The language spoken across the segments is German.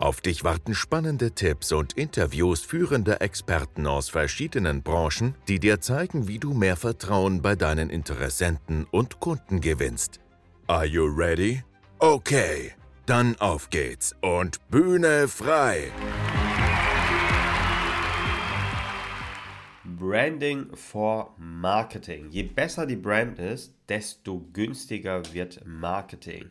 Auf dich warten spannende Tipps und Interviews führender Experten aus verschiedenen Branchen, die dir zeigen, wie du mehr Vertrauen bei deinen Interessenten und Kunden gewinnst. Are you ready? Okay, dann auf geht's und Bühne frei! Branding for Marketing. Je besser die Brand ist, desto günstiger wird Marketing.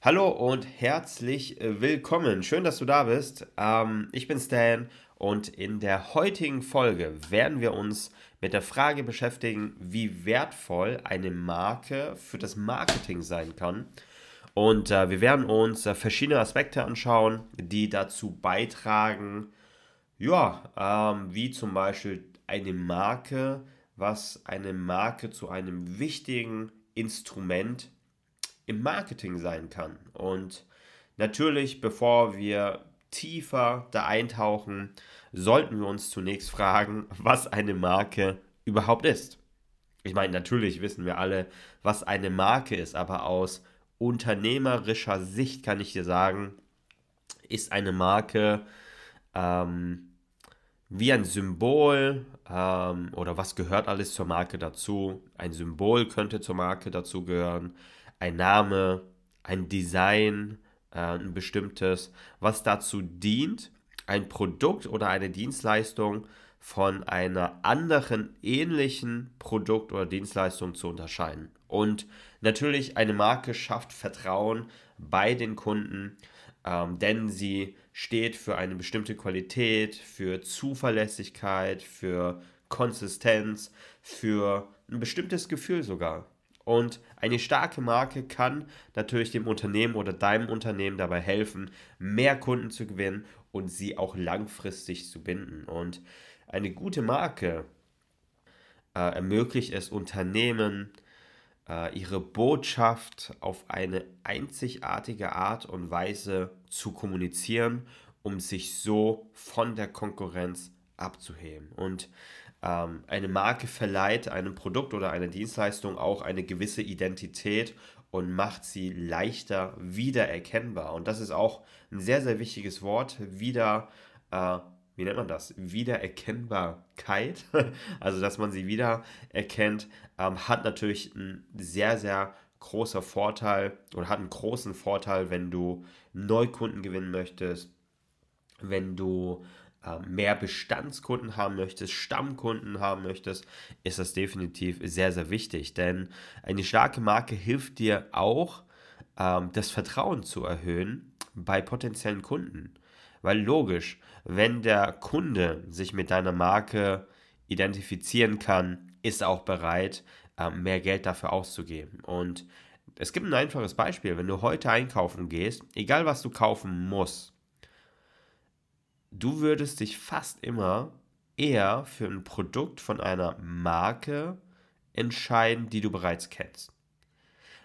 Hallo und herzlich äh, willkommen. Schön, dass du da bist. Ähm, ich bin Stan und in der heutigen Folge werden wir uns mit der Frage beschäftigen, wie wertvoll eine Marke für das Marketing sein kann. Und äh, wir werden uns äh, verschiedene Aspekte anschauen, die dazu beitragen, ja, ähm, wie zum Beispiel eine Marke, was eine Marke zu einem wichtigen Instrument im Marketing sein kann. Und natürlich, bevor wir tiefer da eintauchen, sollten wir uns zunächst fragen, was eine Marke überhaupt ist. Ich meine, natürlich wissen wir alle, was eine Marke ist, aber aus unternehmerischer Sicht kann ich dir sagen, ist eine Marke ähm, wie ein Symbol ähm, oder was gehört alles zur Marke dazu? Ein Symbol könnte zur Marke dazu gehören ein Name, ein Design, äh, ein bestimmtes, was dazu dient, ein Produkt oder eine Dienstleistung von einer anderen ähnlichen Produkt oder Dienstleistung zu unterscheiden. Und natürlich eine Marke schafft Vertrauen bei den Kunden, ähm, denn sie steht für eine bestimmte Qualität, für Zuverlässigkeit, für Konsistenz, für ein bestimmtes Gefühl sogar. Und eine starke Marke kann natürlich dem Unternehmen oder deinem Unternehmen dabei helfen, mehr Kunden zu gewinnen und sie auch langfristig zu binden. Und eine gute Marke äh, ermöglicht es Unternehmen, äh, ihre Botschaft auf eine einzigartige Art und Weise zu kommunizieren, um sich so von der Konkurrenz abzuheben. Und ähm, eine Marke verleiht einem Produkt oder einer Dienstleistung auch eine gewisse Identität und macht sie leichter wiedererkennbar. Und das ist auch ein sehr, sehr wichtiges Wort. Wieder, äh, wie nennt man das? Wiedererkennbarkeit. also, dass man sie wiedererkennt, ähm, hat natürlich einen sehr, sehr großer Vorteil oder hat einen großen Vorteil, wenn du Neukunden gewinnen möchtest, wenn du mehr Bestandskunden haben möchtest, Stammkunden haben möchtest, ist das definitiv sehr, sehr wichtig. Denn eine starke Marke hilft dir auch, ähm, das Vertrauen zu erhöhen bei potenziellen Kunden. Weil logisch, wenn der Kunde sich mit deiner Marke identifizieren kann, ist er auch bereit, ähm, mehr Geld dafür auszugeben. Und es gibt ein einfaches Beispiel. Wenn du heute einkaufen gehst, egal was du kaufen musst, du würdest dich fast immer eher für ein Produkt von einer Marke entscheiden, die du bereits kennst.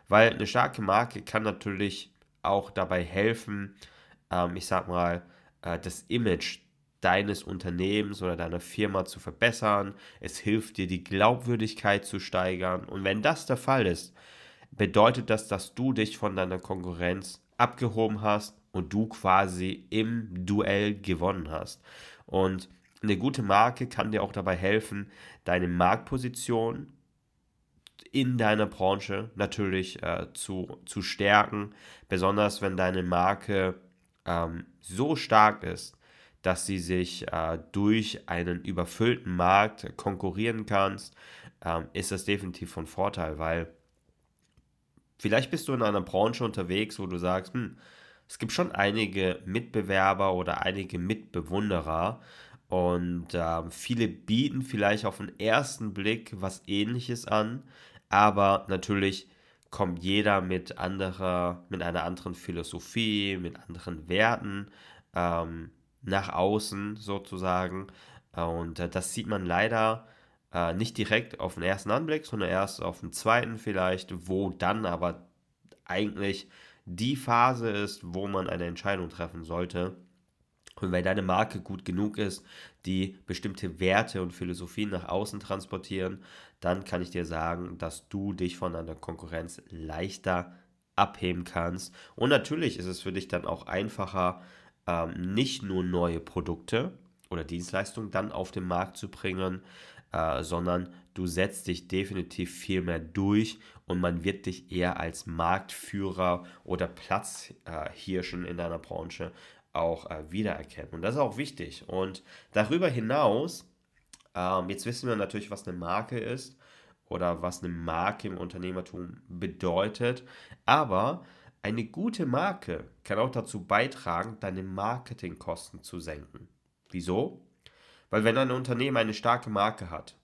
Weil eine starke Marke kann natürlich auch dabei helfen, ähm, ich sag mal, äh, das Image deines Unternehmens oder deiner Firma zu verbessern. Es hilft dir, die Glaubwürdigkeit zu steigern. Und wenn das der Fall ist, bedeutet das, dass du dich von deiner Konkurrenz abgehoben hast und du quasi im Duell gewonnen hast. Und eine gute Marke kann dir auch dabei helfen, deine Marktposition in deiner Branche natürlich äh, zu, zu stärken, besonders wenn deine Marke ähm, so stark ist, dass sie sich äh, durch einen überfüllten Markt konkurrieren kannst, ähm, ist das definitiv von Vorteil, weil vielleicht bist du in einer Branche unterwegs, wo du sagst, hm, es gibt schon einige Mitbewerber oder einige Mitbewunderer und äh, viele bieten vielleicht auf den ersten Blick was ähnliches an, aber natürlich kommt jeder mit anderer, mit einer anderen Philosophie, mit anderen Werten ähm, nach außen sozusagen. Und äh, das sieht man leider Äh, nicht direkt auf den ersten Anblick, sondern erst auf den zweiten vielleicht, wo dann aber eigentlich die Phase ist, wo man eine Entscheidung treffen sollte. Und wenn deine Marke gut genug ist, die bestimmte Werte und Philosophien nach außen transportieren, dann kann ich dir sagen, dass du dich von einer Konkurrenz leichter abheben kannst. Und natürlich ist es für dich dann auch einfacher, ähm, nicht nur neue Produkte oder Dienstleistungen dann auf den Markt zu bringen, äh, sondern du setzt dich definitiv viel mehr durch und man wird dich eher als Marktführer oder Platzhirschen in deiner Branche auch äh, wiedererkennen. Und das ist auch wichtig. Und darüber hinaus, ähm, jetzt wissen wir natürlich, was eine Marke ist oder was eine Marke im Unternehmertum bedeutet. Aber eine gute Marke kann auch dazu beitragen, deine Marketingkosten zu senken. Wieso? Weil wenn ein Unternehmen eine starke Marke hat,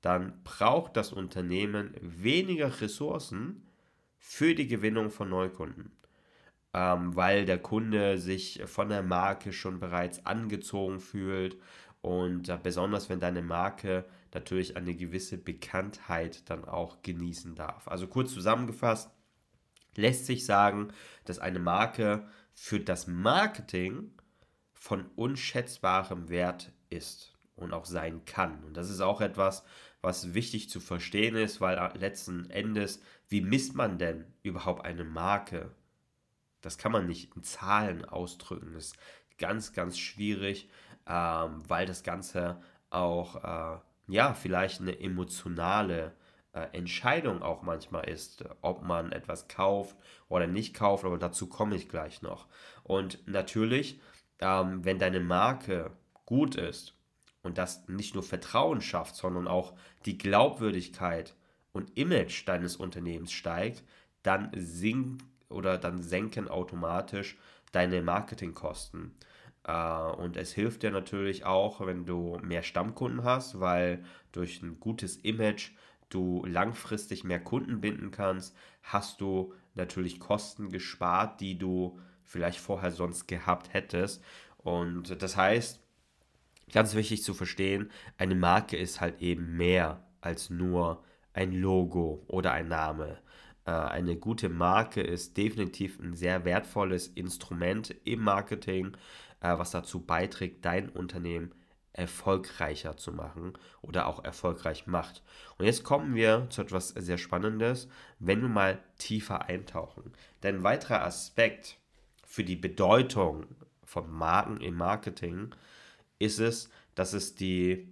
dann braucht das Unternehmen weniger Ressourcen für die Gewinnung von Neukunden ähm, weil der Kunde sich von der Marke schon bereits angezogen fühlt und äh, besonders wenn deine Marke natürlich eine gewisse Bekanntheit dann auch genießen darf. Also kurz zusammengefasst, lässt sich sagen, dass eine Marke für das Marketing von unschätzbarem Wert ist und auch sein kann. Und das ist auch etwas, was wichtig zu verstehen ist, weil letzten Endes, wie misst man denn überhaupt eine Marke? Das kann man nicht in Zahlen ausdrücken. Das ist ganz, ganz schwierig, ähm, weil das Ganze auch, äh, ja, vielleicht eine emotionale äh, Entscheidung auch manchmal ist, ob man etwas kauft oder nicht kauft, aber dazu komme ich gleich noch. Und natürlich, ähm, wenn deine Marke gut ist und das nicht nur Vertrauen schafft, sondern auch die Glaubwürdigkeit und Image deines Unternehmens steigt, dann sinkt oder dann senken automatisch deine Marketingkosten. Äh, und es hilft dir natürlich auch, wenn du mehr Stammkunden hast, weil durch ein gutes Image du langfristig mehr Kunden binden kannst, hast du natürlich Kosten gespart, die du vielleicht vorher sonst gehabt hättest. Und das heißt, ganz wichtig zu verstehen, eine Marke ist halt eben mehr als nur ein Logo oder ein Name. Äh, eine gute Marke ist definitiv ein sehr wertvolles Instrument im Marketing, äh, was dazu beiträgt, dein Unternehmen erfolgreicher zu machen oder auch erfolgreich macht. Und jetzt kommen wir zu etwas sehr Spannendes, wenn wir mal tiefer eintauchen. Denn ein weiterer Aspekt für die Bedeutung von Marken im Marketing ist es, dass es die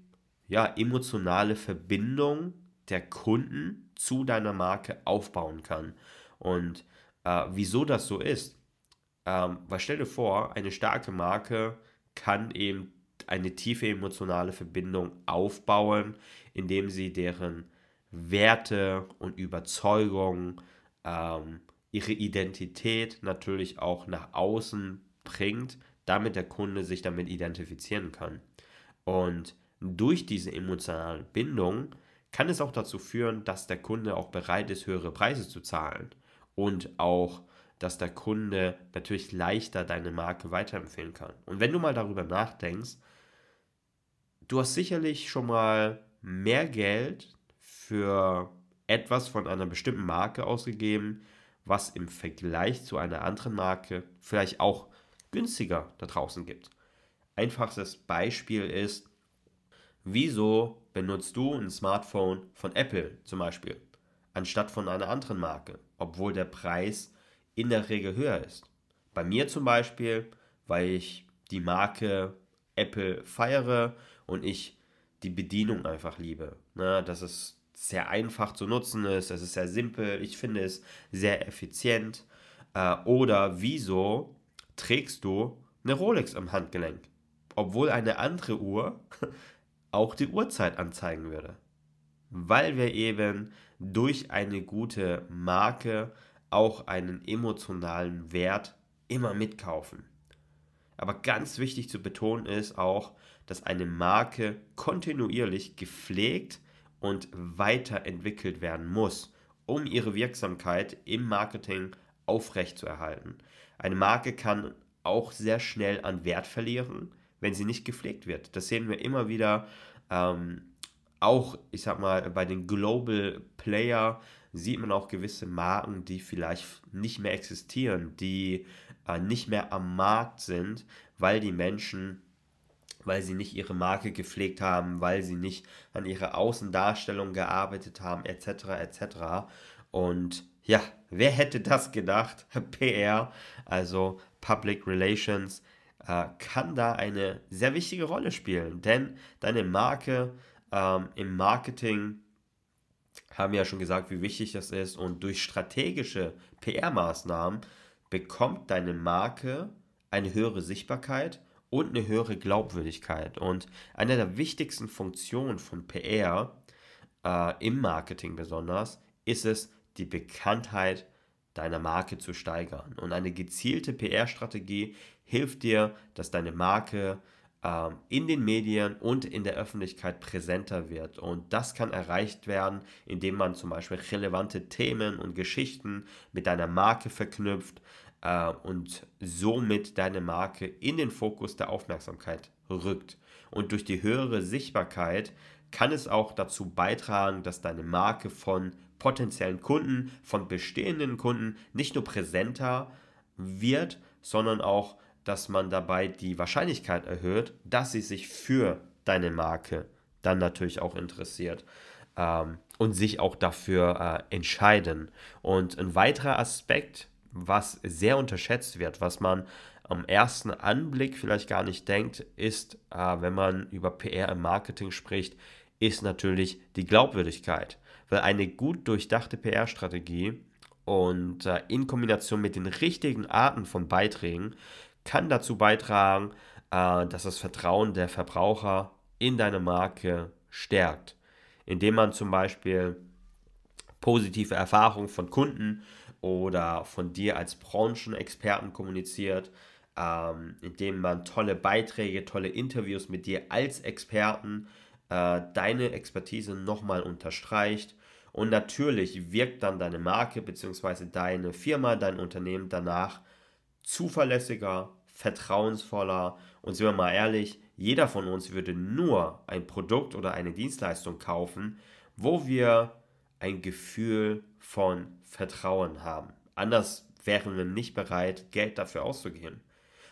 ja, emotionale Verbindung der Kunden zu deiner Marke aufbauen kann. Und äh, wieso das so ist, ähm, weil stell dir vor, eine starke Marke kann eben eine tiefe emotionale Verbindung aufbauen, indem sie deren Werte und Überzeugungen, ähm, ihre Identität natürlich auch nach außen bringt, damit der Kunde sich damit identifizieren kann. Und durch diese emotionale Bindung kann es auch dazu führen, dass der Kunde auch bereit ist, höhere Preise zu zahlen und auch, dass der Kunde natürlich leichter deine Marke weiterempfehlen kann. Und wenn du mal darüber nachdenkst, du hast sicherlich schon mal mehr Geld für etwas von einer bestimmten Marke ausgegeben, was im Vergleich zu einer anderen Marke vielleicht auch günstiger da draußen gibt. Einfachstes Beispiel ist, wieso benutzt du ein Smartphone von Apple zum Beispiel, anstatt von einer anderen Marke, obwohl der Preis in der Regel höher ist. Bei mir zum Beispiel, weil ich die Marke Apple feiere und ich die Bedienung einfach liebe. Ne, dass es sehr einfach zu nutzen ist, es ist sehr simpel, ich finde es sehr effizient. Äh, oder wieso trägst du eine Rolex am Handgelenk, obwohl eine andere Uhr auch die Uhrzeit anzeigen würde. Weil wir eben durch eine gute Marke auch einen emotionalen Wert immer mitkaufen. Aber ganz wichtig zu betonen ist auch, dass eine Marke kontinuierlich gepflegt und weiterentwickelt werden muss, um ihre Wirksamkeit im Marketing aufrechtzuerhalten. Eine Marke kann auch sehr schnell an Wert verlieren, wenn sie nicht gepflegt wird. Das sehen wir immer wieder ähm, auch, ich sag mal, bei den Global Player sieht man auch gewisse Marken, die vielleicht nicht mehr existieren, die äh, nicht mehr am Markt sind, weil die Menschen, weil sie nicht ihre Marke gepflegt haben, weil sie nicht an ihrer Außendarstellung gearbeitet haben, etc. etc. Und ja, wer hätte das gedacht? PR, also Public Relations, äh, kann da eine sehr wichtige Rolle spielen, denn deine Marke ähm, im Marketing haben ja schon gesagt, wie wichtig das ist und durch strategische PR-Maßnahmen bekommt deine Marke eine höhere Sichtbarkeit und eine höhere Glaubwürdigkeit. Und eine der wichtigsten Funktionen von PR, äh, im Marketing besonders, ist es, die Bekanntheit deiner Marke zu steigern. Und eine gezielte PR-Strategie hilft dir, dass deine Marke ähm, in den Medien und in der Öffentlichkeit präsenter wird. Und das kann erreicht werden, indem man zum Beispiel relevante Themen und Geschichten mit deiner Marke verknüpft äh, und somit deine Marke in den Fokus der Aufmerksamkeit rückt. Und durch die höhere Sichtbarkeit kann es auch dazu beitragen, dass deine Marke von potenziellen Kunden, von bestehenden Kunden nicht nur präsenter wird, sondern auch dass man dabei die Wahrscheinlichkeit erhöht, dass sie sich für deine Marke dann natürlich auch interessiert ähm, und sich auch dafür äh, entscheiden. Und ein weiterer Aspekt, was sehr unterschätzt wird, was man am ersten Anblick vielleicht gar nicht denkt, ist, äh, wenn man über PR im Marketing spricht, ist natürlich die Glaubwürdigkeit. Weil eine gut durchdachte PR-Strategie und äh, in Kombination mit den richtigen Arten von Beiträgen kann dazu beitragen, äh, dass das Vertrauen der Verbraucher in deine Marke stärkt, indem man zum Beispiel positive Erfahrungen von Kunden oder von dir als Branchenexperten kommuniziert, ähm, indem man tolle Beiträge, tolle Interviews mit dir als Experten äh, deine Expertise nochmal unterstreicht. Und natürlich wirkt dann deine Marke bzw. deine Firma, dein Unternehmen danach zuverlässiger, vertrauensvoller und sind wir mal ehrlich, jeder von uns würde nur ein Produkt oder eine Dienstleistung kaufen, wo wir ein Gefühl von Vertrauen haben. Anders wären wir nicht bereit, Geld dafür auszugeben.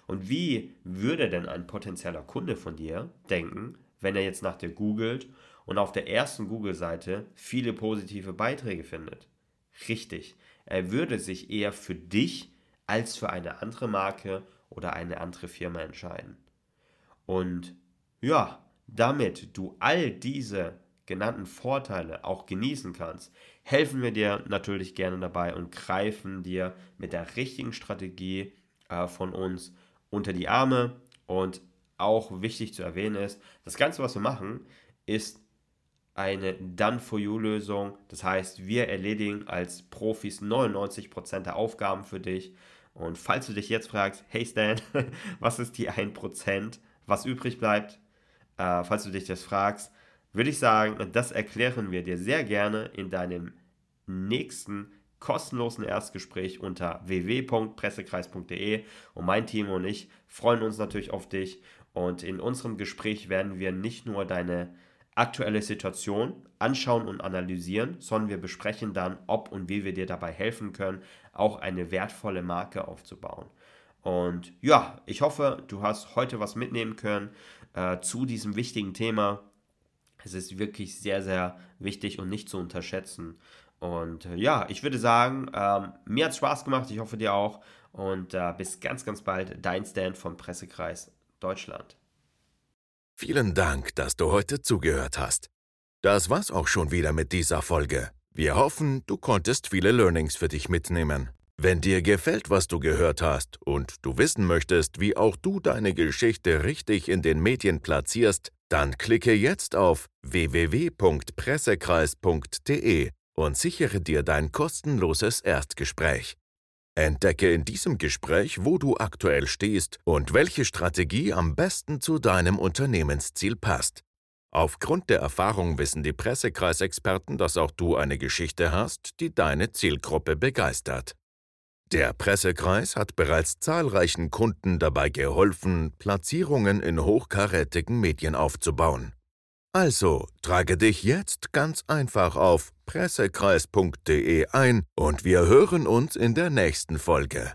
Und wie würde denn ein potenzieller Kunde von dir denken, wenn er jetzt nach dir googelt und auf der ersten Google-Seite viele positive Beiträge findet? Richtig, er würde sich eher für dich als für eine andere Marke oder eine andere Firma entscheiden. Und ja, damit du all diese genannten Vorteile auch genießen kannst, helfen wir dir natürlich gerne dabei und greifen dir mit der richtigen Strategie äh, von uns unter die Arme. Und auch wichtig zu erwähnen ist, das Ganze, was wir machen, ist eine Done-for-You-Lösung. Das heißt, wir erledigen als Profis 99% der Aufgaben für dich. Und falls du dich jetzt fragst, hey Stan, was ist die 1%, was übrig bleibt, äh, falls du dich das fragst, würde ich sagen, das erklären wir dir sehr gerne in deinem nächsten kostenlosen Erstgespräch unter www.pressekreis.de und mein Team und ich freuen uns natürlich auf dich und in unserem Gespräch werden wir nicht nur deine aktuelle Situation anschauen und analysieren, sondern wir besprechen dann, ob und wie wir dir dabei helfen können, auch eine wertvolle Marke aufzubauen. Und ja, ich hoffe, du hast heute was mitnehmen können äh, zu diesem wichtigen Thema. Es ist wirklich sehr, sehr wichtig und nicht zu unterschätzen. Und äh, ja, ich würde sagen, ähm, mir hat es Spaß gemacht, ich hoffe dir auch. Und äh, bis ganz, ganz bald, dein Stand vom Pressekreis Deutschland. Vielen Dank, dass du heute zugehört hast. Das war's auch schon wieder mit dieser Folge. Wir hoffen, du konntest viele Learnings für dich mitnehmen. Wenn dir gefällt, was du gehört hast und du wissen möchtest, wie auch du deine Geschichte richtig in den Medien platzierst, dann klicke jetzt auf www.pressekreis.de und sichere dir dein kostenloses Erstgespräch. Entdecke in diesem Gespräch, wo du aktuell stehst und welche Strategie am besten zu deinem Unternehmensziel passt. Aufgrund der Erfahrung wissen die Pressekreisexperten, dass auch du eine Geschichte hast, die deine Zielgruppe begeistert. Der Pressekreis hat bereits zahlreichen Kunden dabei geholfen, Platzierungen in hochkarätigen Medien aufzubauen. Also trage dich jetzt ganz einfach auf pressekreis.de ein und wir hören uns in der nächsten Folge.